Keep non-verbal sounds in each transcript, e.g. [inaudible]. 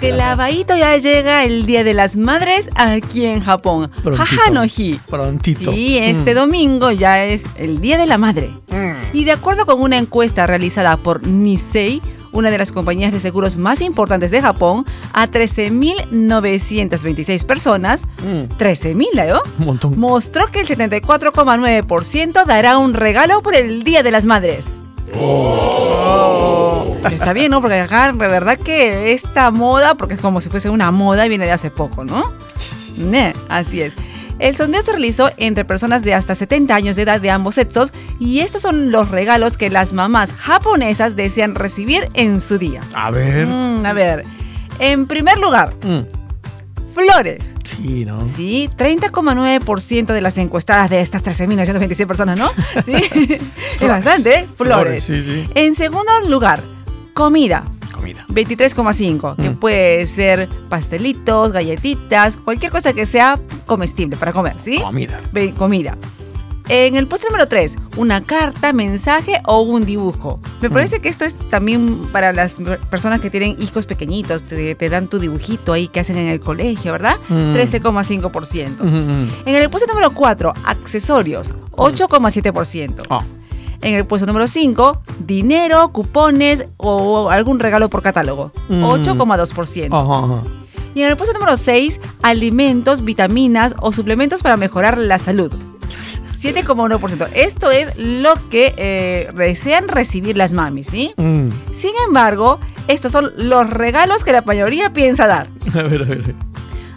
clavadito ya llega el Día de las Madres aquí en Japón. Prontito. Hahanoji. Prontito. Sí, este Mm. domingo ya es el Día de la Madre. Mm. Y de acuerdo con una encuesta realizada por Nisei, una de las compañías de seguros más importantes de Japón, a 13.926 personas, Mm. 13.000, ¿eh? Un montón. mostró que el 74,9% dará un regalo por el Día de las Madres. Oh. Está bien, ¿no? Porque acá, de verdad que esta moda, porque es como si fuese una moda, viene de hace poco, ¿no? Así es. El sondeo se realizó entre personas de hasta 70 años de edad de ambos sexos y estos son los regalos que las mamás japonesas desean recibir en su día. A ver. Mm, a ver, en primer lugar, Mm. Flores. Sí, ¿no? Sí, 30,9% de las encuestadas de estas 13.926 personas, ¿no? [laughs] Sí, es bastante, ¿eh? Flores. Sí, sí. En segundo lugar, comida. Comida. 23,5, que Mm. puede ser pastelitos, galletitas, cualquier cosa que sea comestible para comer, ¿sí? Comida. Ve- Comida. En el puesto número 3, una carta, mensaje o un dibujo. Me Mm. parece que esto es también para las personas que tienen hijos pequeñitos, te, te dan tu dibujito ahí que hacen en el colegio, ¿verdad? Mm. 13,5%. Mm, mm. En el puesto número 4, accesorios, 8,7%. Ah. En el puesto número 5, dinero, cupones o algún regalo por catálogo, Mm. 8,2%. Ajá, ajá. Y en el puesto número 6, alimentos, vitaminas o suplementos para mejorar la salud. 7,1%. Esto es lo que eh, desean recibir las mamis, ¿sí? Mm. Sin embargo, estos son los regalos que la mayoría piensa dar. [laughs] A ver, a ver.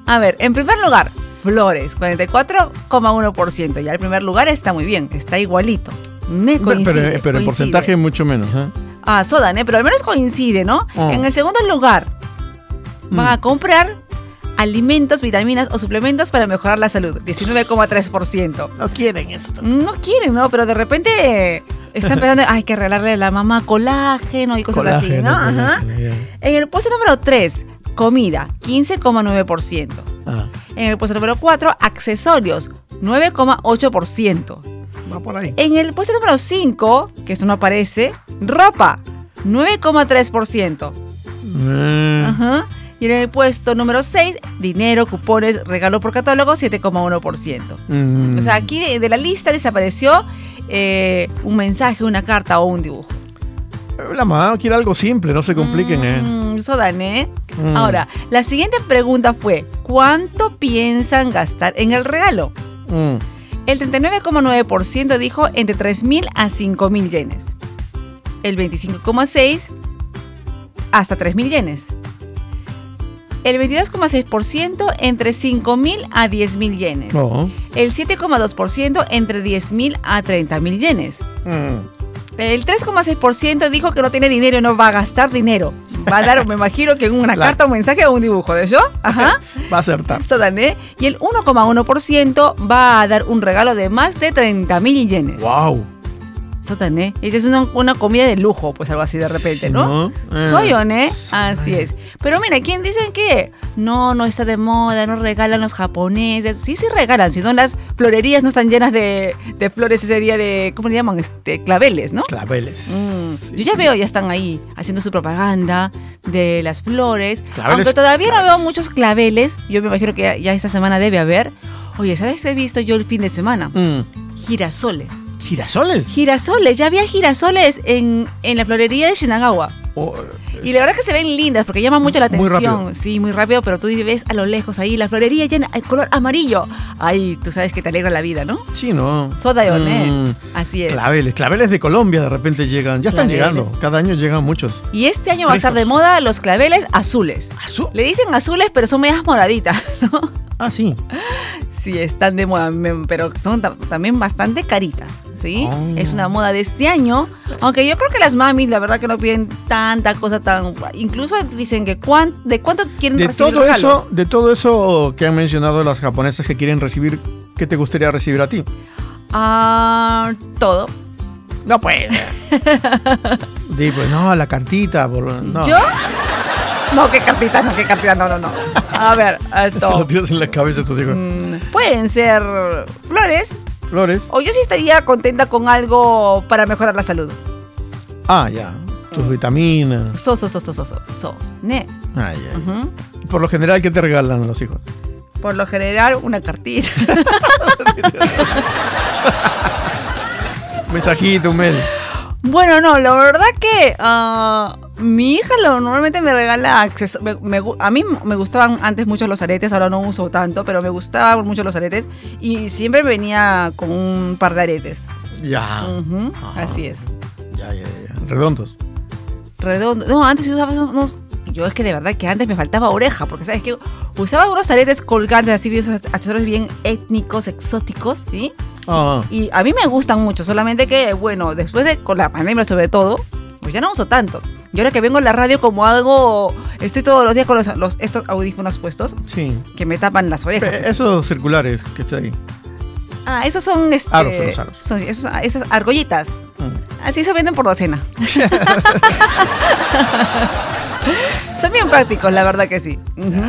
A ver, en primer lugar, flores, 44,1%. Ya el primer lugar está muy bien, está igualito. Pero, coincide, pero- pero en coincide. porcentaje mucho menos, ¿eh? Ah, soda, ¿eh? pero al menos coincide, ¿no? Oh. En el segundo lugar, van Mm. a comprar alimentos, vitaminas o suplementos para mejorar la salud, 19,3%. No quieren eso. No quieren, ¿no? Pero de repente están [laughs] pensando, hay que regalarle a la mamá colágeno y cosas así, ¿no? Ajá. En el puesto número 3, comida, 15,9%. ya. Ah, En el puesto número 4, accesorios, 9,8%. va por ahí. En el puesto número 5, que esto no aparece, ropa, 9,3%. Mm. Ajá. Y en el puesto número 6, dinero, cupones, regalo por catálogo, 7,1%. Mm. O sea, aquí de, de la lista desapareció eh, un mensaje, una carta o un dibujo. La mamá quiere algo simple, no se compliquen, ¿eh? Mm, eso dan, ¿eh? Mm. Ahora, la siguiente pregunta fue, ¿cuánto piensan gastar en el regalo? Mm. El 39,9% dijo entre 3.000 a 5.000 yenes. El 25,6% hasta 3.000 yenes. El 22,6% entre 5.000 a 10.000 yenes. El 7,2% entre 10.000 a 30.000 yenes. Mm. El 3,6% dijo que no tiene dinero y no va a gastar dinero. Va a dar, me imagino que una [laughs] La- carta, un mensaje o un dibujo de yo. Ajá. Va a acertar. Eso ¿eh? Y el 1,1% va a dar un regalo de más de 30.000 yenes. ¡Wow! ¿Eh? Esa es una, una comida de lujo, pues algo así de repente, ¿no? Eh. Soy. Así es. Pero mira, ¿quién dicen que no, no está de moda, no regalan los japoneses? Sí, sí regalan, si no las florerías no están llenas de, de flores ese día de, ¿cómo le llaman? Este, claveles, ¿no? Claveles. Mm, Sí, Yo ya sí. veo, ya están ahí haciendo su propaganda de las flores. Claveles, Aunque todavía no veo muchos claveles, yo me imagino que ya, ya esta semana debe haber. Oye, ¿sabes qué he visto yo el fin de semana? Mm. Girasoles. ¿Girasoles? Girasoles, ya había girasoles en, en la florería de Shinagawa. Oh, Y la verdad que se ven lindas porque llaman mucho la Muy atención. rápido. Sí, muy rápido, pero tú ves a lo lejos ahí la florería llena, el color amarillo. Ay, tú sabes que te alegra la vida, ¿no? Sí, ¿no? Soda de. Mm. Así es. Claveles, claveles de Colombia de repente llegan. Ya están Claveles. llegando. Cada año llegan muchos. Y este año va a estar de moda los claveles azules. Azul. Le dicen azules, pero son medias moraditas, [laughs] ¿no? Ah, sí. Sí, están de moda, pero son ta- también bastante caritas, ¿sí? Oh. Es una moda de este año. Aunque yo creo que las mamis, la verdad que no piden tanta cosa tan... Incluso dicen que cuán- de cuánto quieren De recibir todo eso, de todo eso que han mencionado las japonesas que quieren recibir, ¿qué te gustaría recibir a ti? Ah, todo. No puede. [laughs] Pues no, la cartita. por- no. ¿Yo? No, qué cartita, no, qué cartita, no, no, no. A ver, [laughs] Se lo tiras en la cabeza a tus hijos. Mm, pueden ser flores, Flores. o yo sí estaría contenta con algo para mejorar la salud. Ah, ya. Tus Mm. vitaminas. So, so, so, so, so, so, so. Ne. Por lo general, ¿qué te regalan los hijos? Por lo general, una cartita. [laughs] Mensajito, un mail. Bueno, no, la verdad que ah, mi hija lo, normalmente me regala acceso. me- me gu- a mí me gustaban antes mucho los aretes, ahora no uso tanto, pero me gustaban mucho los aretes y siempre venía con un par de aretes. Ya. Ajá. así es. Ya, ya, ya. Redondos. Redondo. No, antes yo usaba unos. Yo es que de verdad que antes me faltaba oreja, porque sabes que usaba unos aretes colgantes así, esos accesorios bien étnicos, exóticos, ¿sí? Ah, Y a mí me gustan mucho, solamente que, bueno, después de con la pandemia sobre todo, pues ya no uso tanto. Y ahora que vengo a la radio como algo, estoy todos los días con los, los- estos audífonos puestos sí. que me tapan las orejas. Pe- Esos circulares que está ahí. Ah, esos son, este, Aros, aros. son esos- esas argollitas. Mm. Así se venden por docena. [laughs] [laughs] Son bien prácticos, la verdad que sí. Ujú.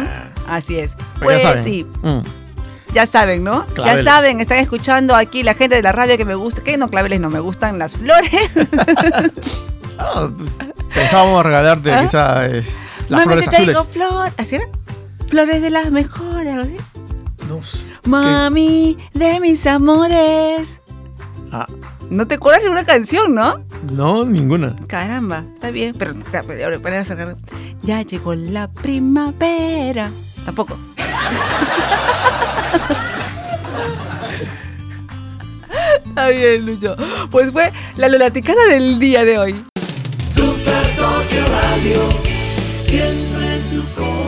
Así es. Pues ya saben. sí, Mm. ya saben, ¿no? Claveles. Ya saben, están escuchando aquí la gente de la radio que me gusta. Que no, claveles no, me gustan las flores. [laughs] Pensábamos regalarte ¿Ah? quizás las Mami, flores te azules. traigo flor. ¿Así era? Flores de las mejores, algo así. No. Mami, de mis amores. Ah, No te acuerdas de una canción, ¿no? no, ninguna. Caramba, está bien, pero para sacar- ya llegó la primavera. Tampoco. [laughs] Está bien, Lucho. Pues fue la lolaticana del día de hoy. Radio, siempre en tu corazón.